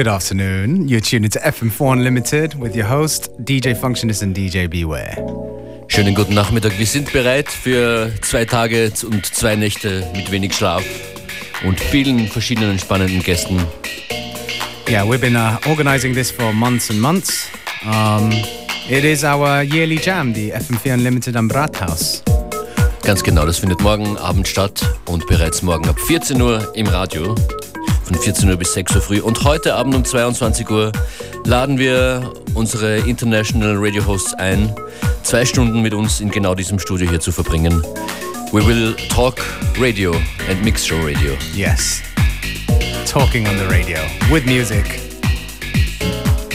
Good afternoon. You're tuned into FM4 Unlimited with your host, DJ Functionist and DJ Beware. Schönen guten Nachmittag. Wir sind bereit für zwei Tage und zwei Nächte mit wenig Schlaf und vielen verschiedenen spannenden Gästen. Yeah, we've been uh, organizing this for months and months. Um, it is our yearly jam, the FM4 Unlimited am Brathaus. Ganz genau, das findet morgen Abend statt und bereits morgen ab 14 Uhr im Radio von 14 Uhr bis 6 Uhr früh. Und heute Abend um 22 Uhr laden wir unsere International Radio Hosts ein, zwei Stunden mit uns in genau diesem Studio hier zu verbringen. We will talk radio and mix show radio. Yes. Talking on the radio with music.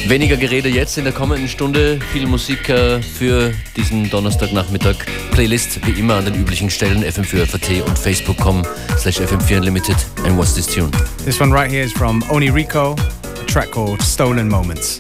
Weniger Gerede jetzt in der kommenden Stunde. Viel Musik äh, für diesen Donnerstagnachmittag. Playlist wie immer an den üblichen Stellen fm4 und facebook.com slash fm4 unlimited. And what's this tune? This one right here is from Oni Rico, a track called Stolen Moments.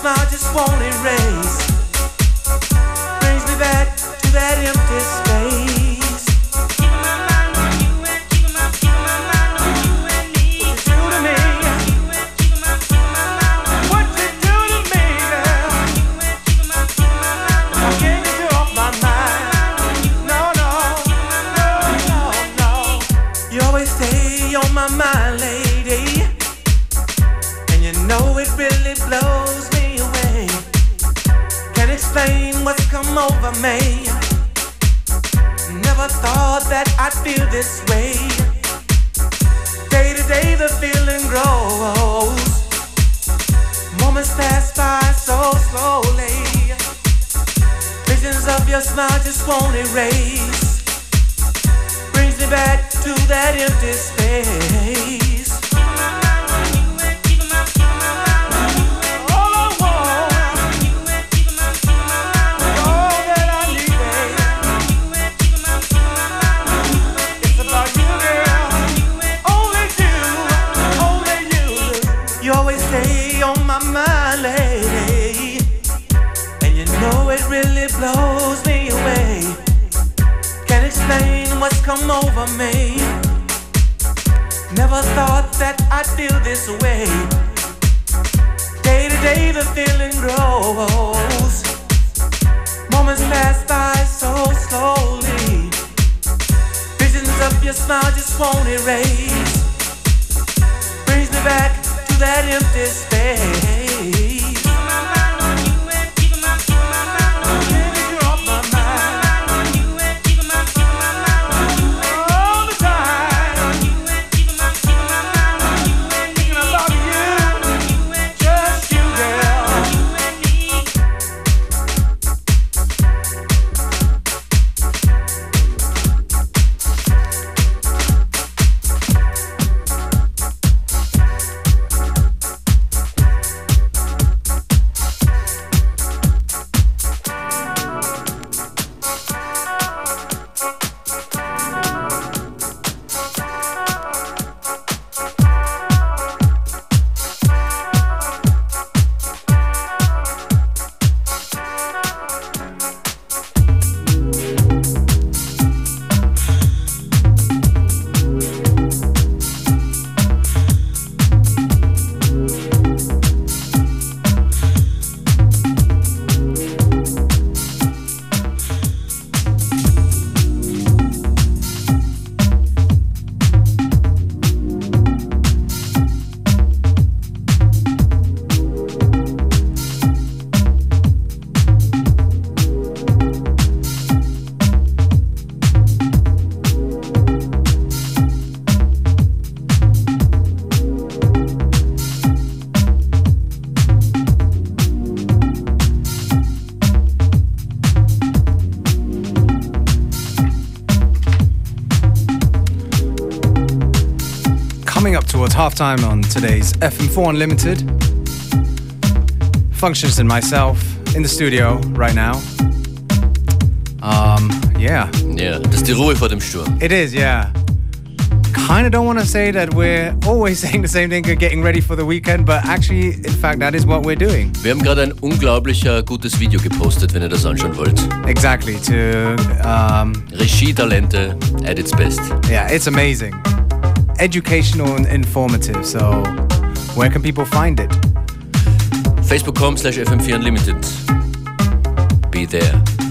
smile just won't erase back to that empty space. Halftime on today's FM4 Unlimited. Functionist and myself in the studio right now. Um, yeah. Ja, das ist die Ruhe vor dem Sturm. It is, yeah. Kind of don't want to say that we're always saying the same thing, getting ready for the weekend, but actually, in fact, that is what we're doing. Wir haben gerade ein unglaublicher gutes Video gepostet, wenn ihr das anschauen wollt. Exactly. To um, Regie-Talente at its best. yeah, it's amazing, educational and informative. So, where can people find it? Facebook.com slash FM4 Unlimited. Be there.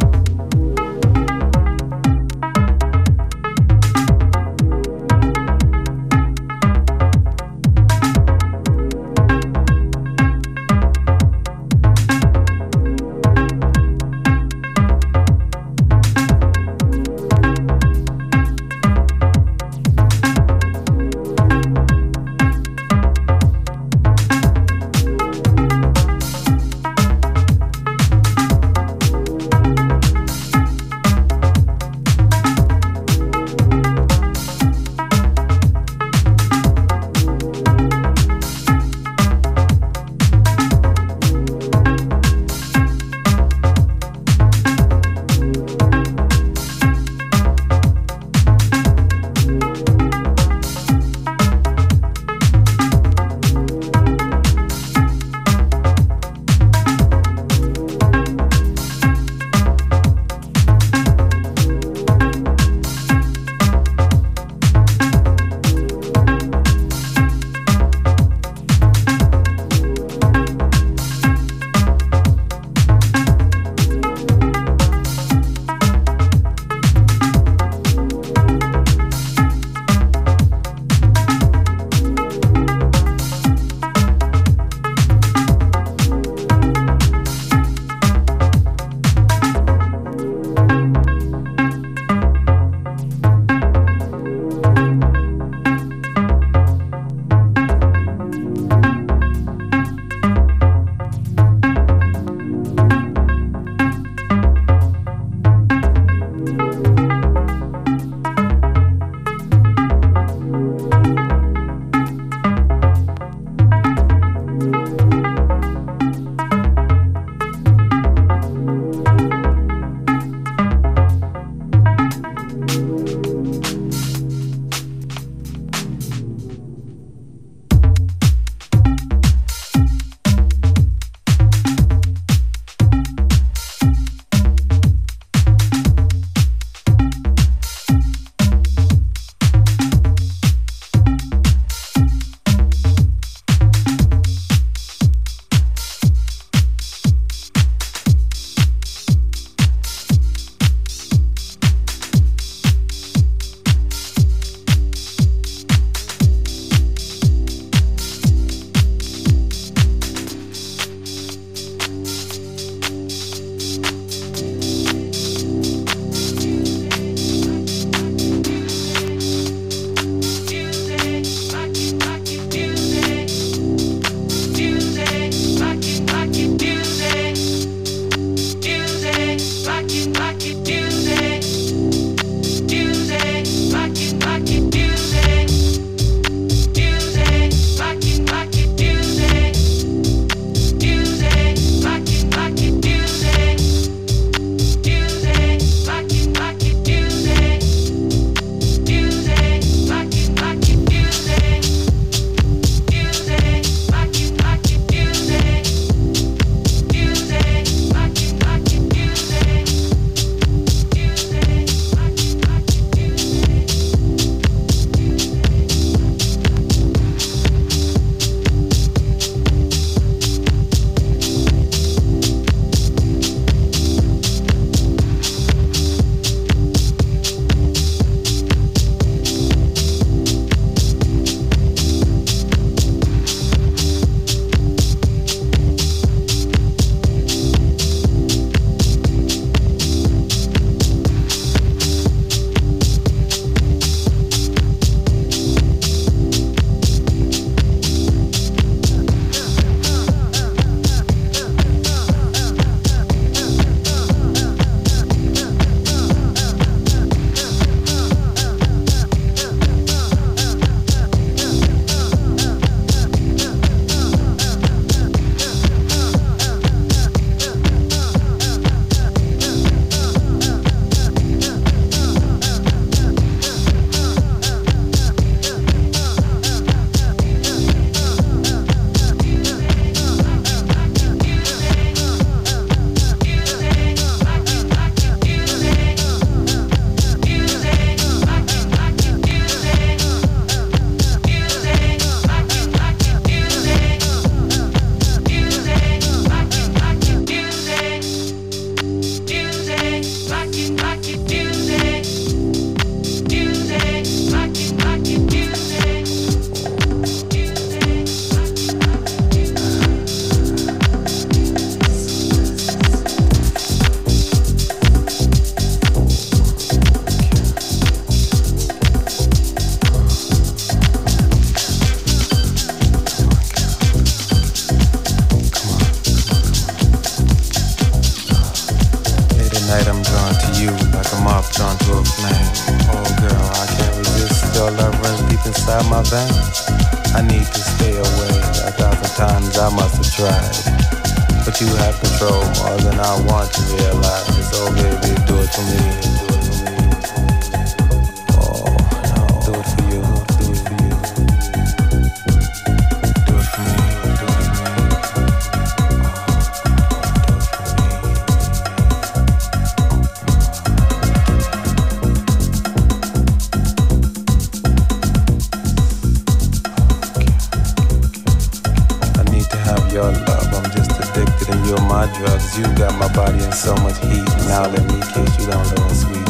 Now let me kiss you down low and sweet.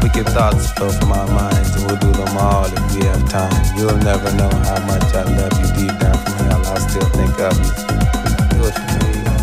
Wicked thoughts flow from our minds, and we'll do them all if we have time. You'll never know how much I love you deep down from hell. I still think of you.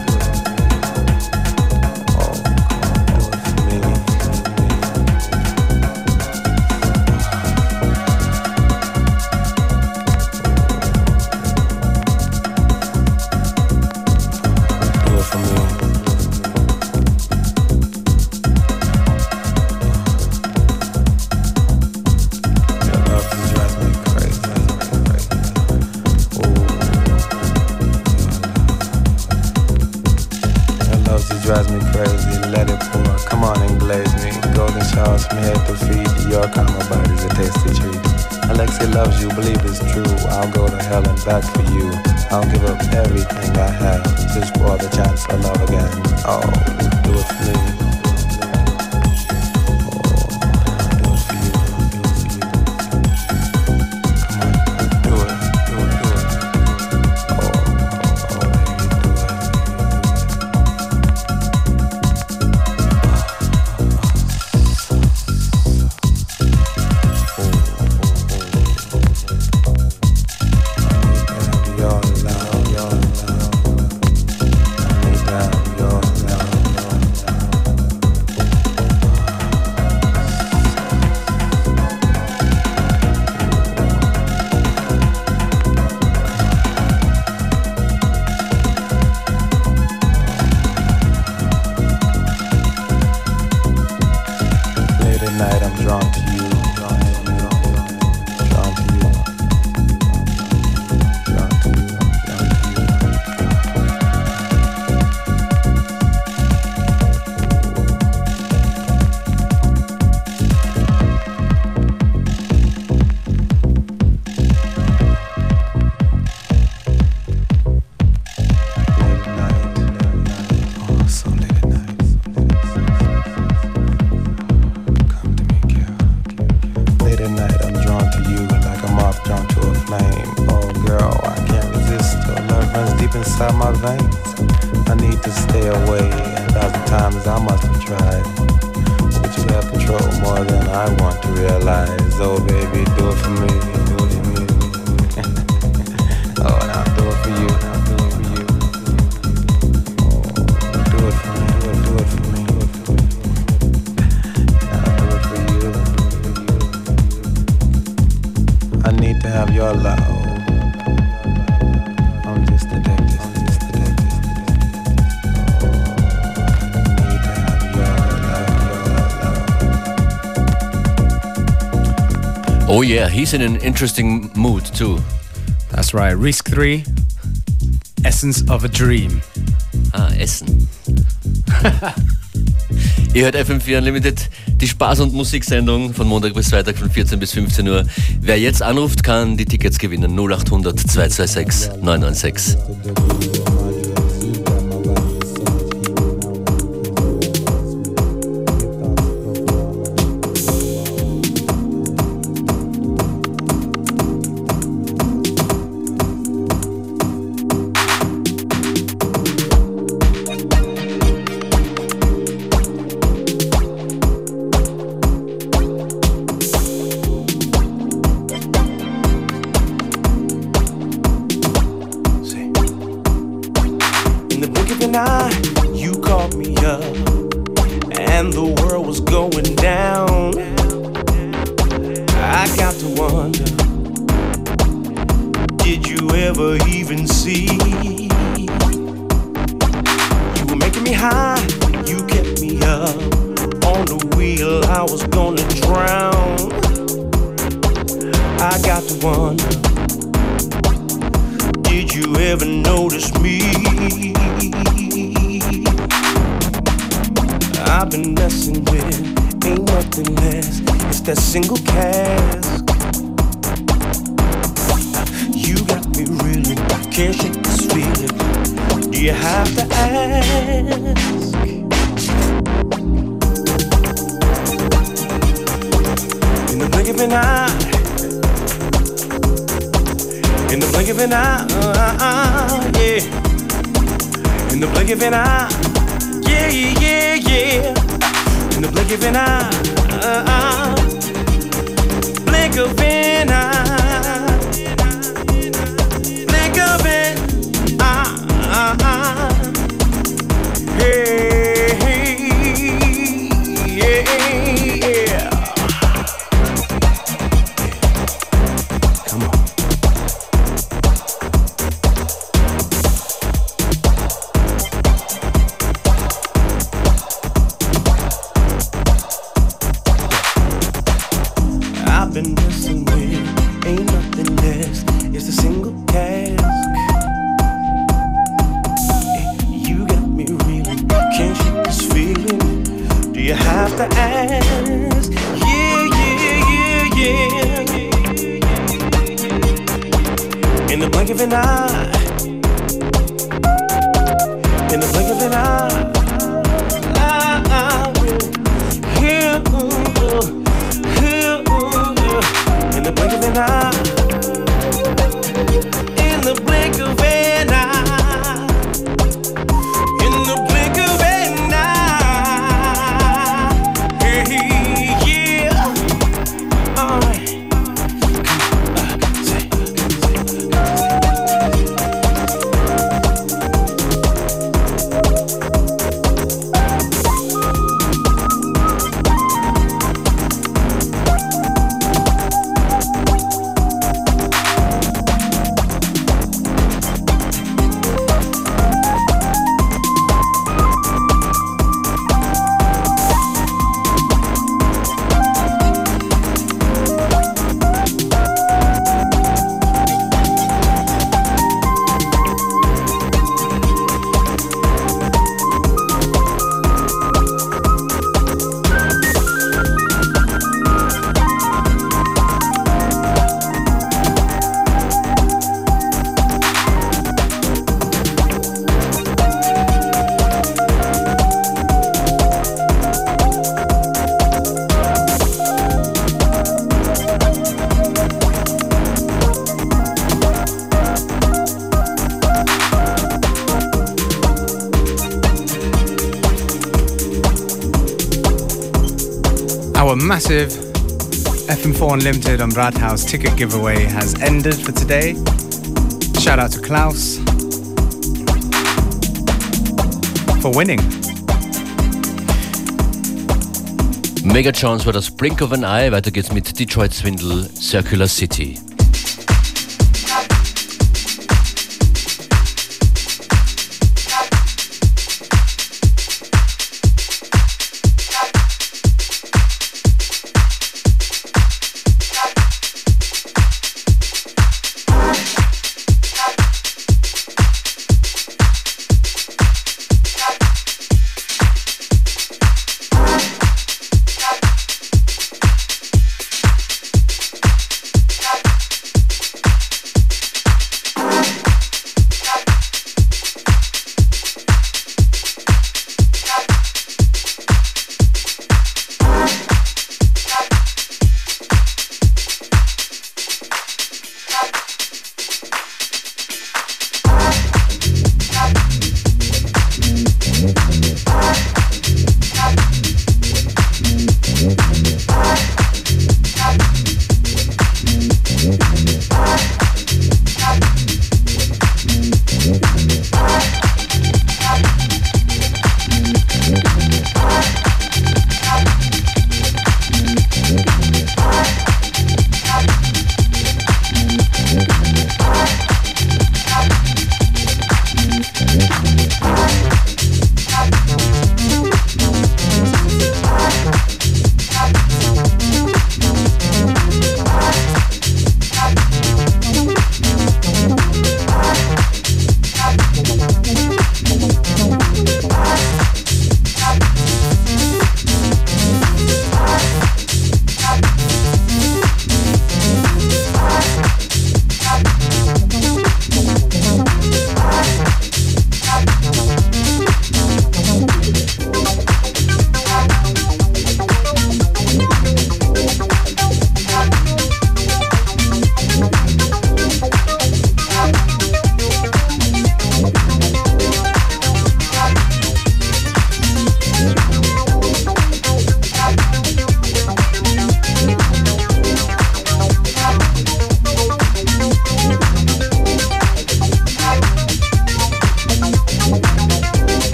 Do it for me. Oh yeah, he's in an interesting mood too. That's right. Risk 3, Essence of a Dream. Ah, Essen. Ihr hört FM4 Unlimited, die Spaß- und Musiksendung von Montag bis Freitag von 14 bis 15 Uhr. Wer jetzt anruft, kann die Tickets gewinnen. 0800 226 996. Show and Brad House ticket giveaway has ended for today. Shout out to Klaus for winning. Mega chance war das Blink of an Eye. Weiter geht's mit Detroit Swindle Circular City.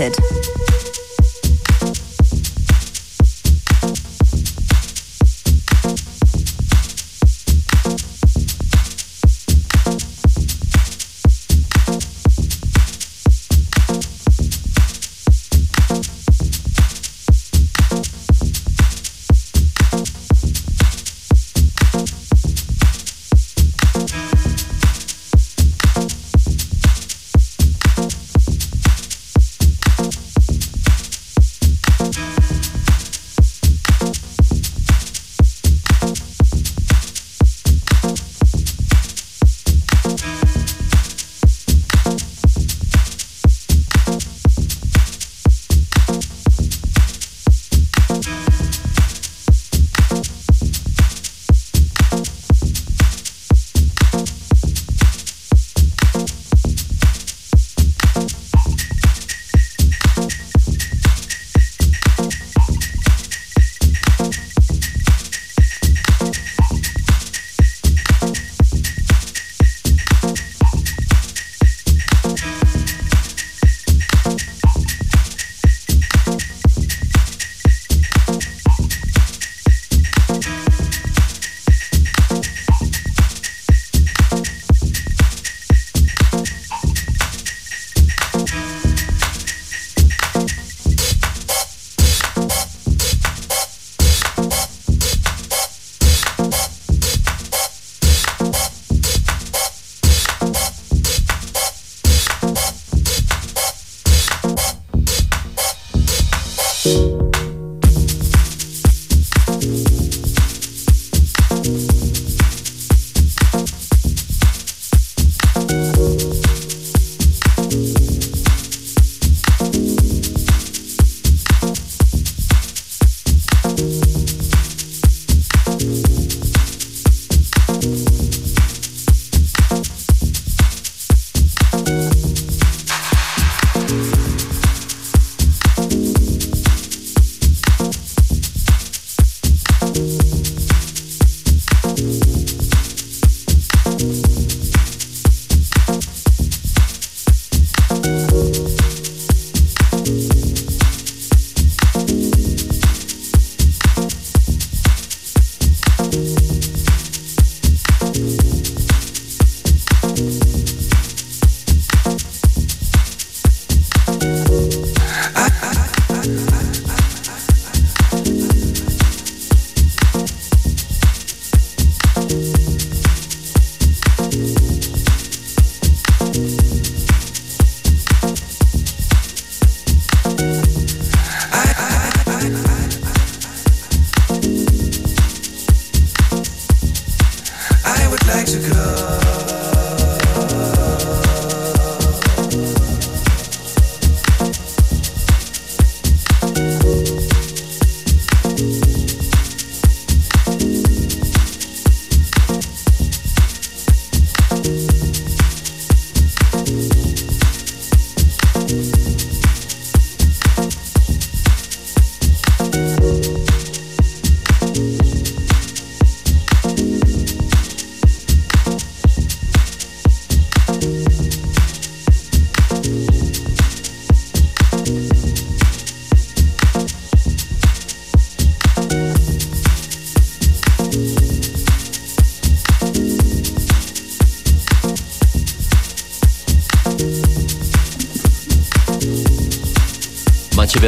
Unlimited.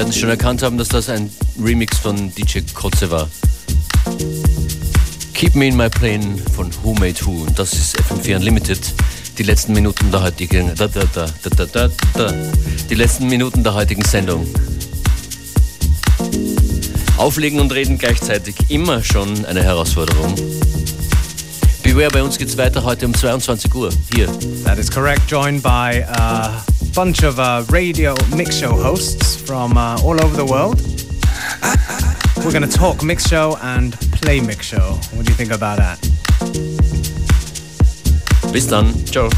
Werden schon erkannt haben, dass das ein Remix von DJ Kotze war. Keep Me in My Plane von Who Made Who. Und das ist FM4 Unlimited. Die letzten Minuten der heutigen, da, da, da, da, da, da, die letzten Minuten der heutigen Sendung. Auflegen und reden gleichzeitig immer schon eine Herausforderung. Beware, bei uns geht's weiter heute um 22 Uhr. Hier. That is correct. Joined by a bunch of uh, radio mix show hosts from uh, all over the world. We're going to talk mix show and play mix show. What do you think about that? Bis dann. Ciao.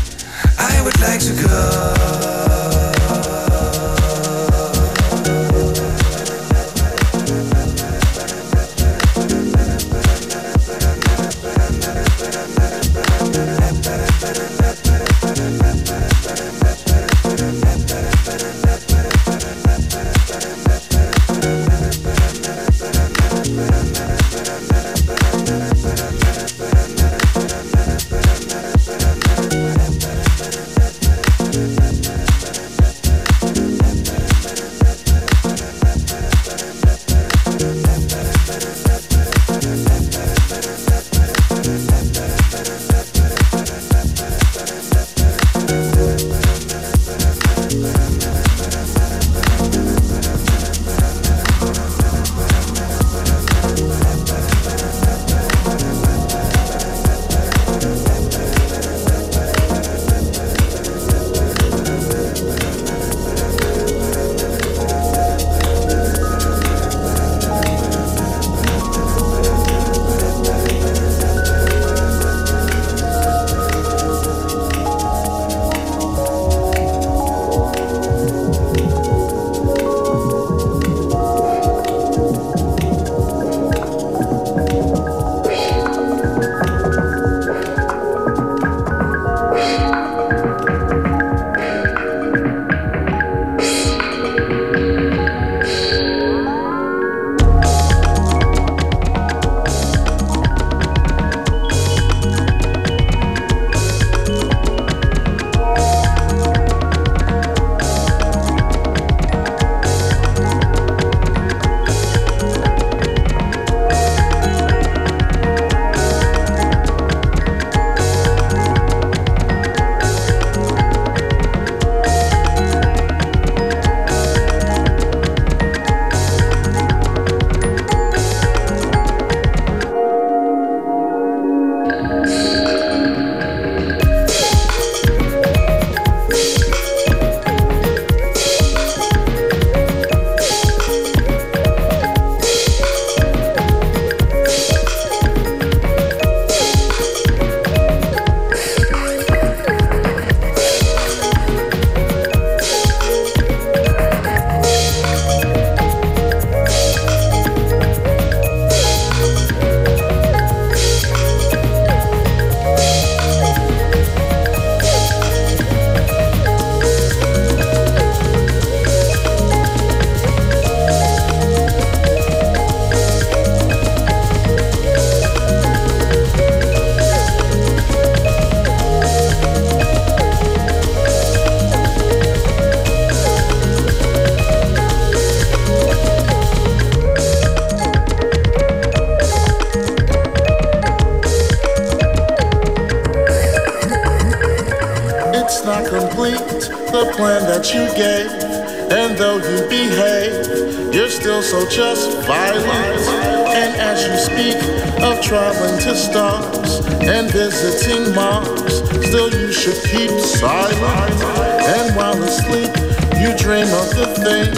And while asleep, you dream of the thing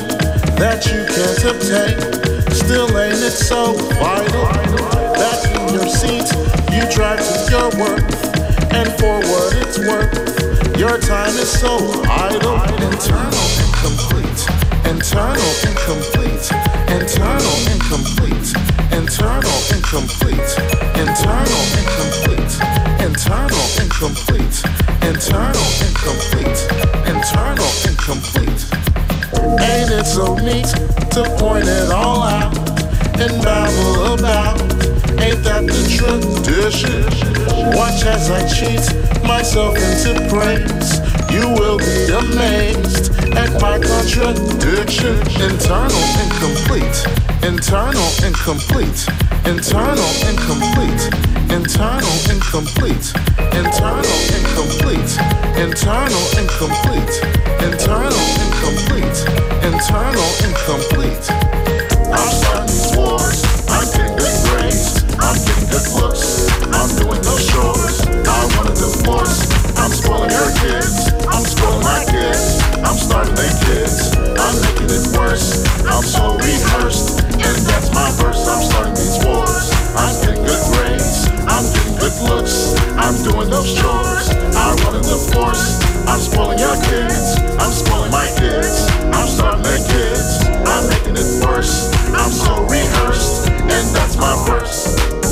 that you can't obtain. Still ain't it so vital that in your seat you drive to your work, and for what it's worth. Your time is so idle, internal incomplete, internal incomplete, internal incomplete, internal incomplete, internal incomplete, internal incomplete, internal incomplete, internal incomplete. Ain't it so neat to point it all out and babble about? Ain't that the tradition? Watch as I cheat myself into praise. You will be amazed at my contradiction. Internal incomplete, internal incomplete, internal incomplete, internal incomplete, internal incomplete, internal incomplete, internal incomplete, internal incomplete. I'm starting these wars. I'm getting good grades. I'm getting good looks. I'm doing those chores want a divorce. I'm spoiling her kids. I'm spoiling my kids. I'm starting their kids. I'm making it worse. I'm so rehearsed. And that's my verse. I'm starting these wars. I'm getting good grades. I'm getting good looks. I'm doing those chores. I'm running the force. I'm spoiling your kids. I'm spoiling my kids. I'm starting their kids. I'm making it worse. I'm so rehearsed. And that's my verse.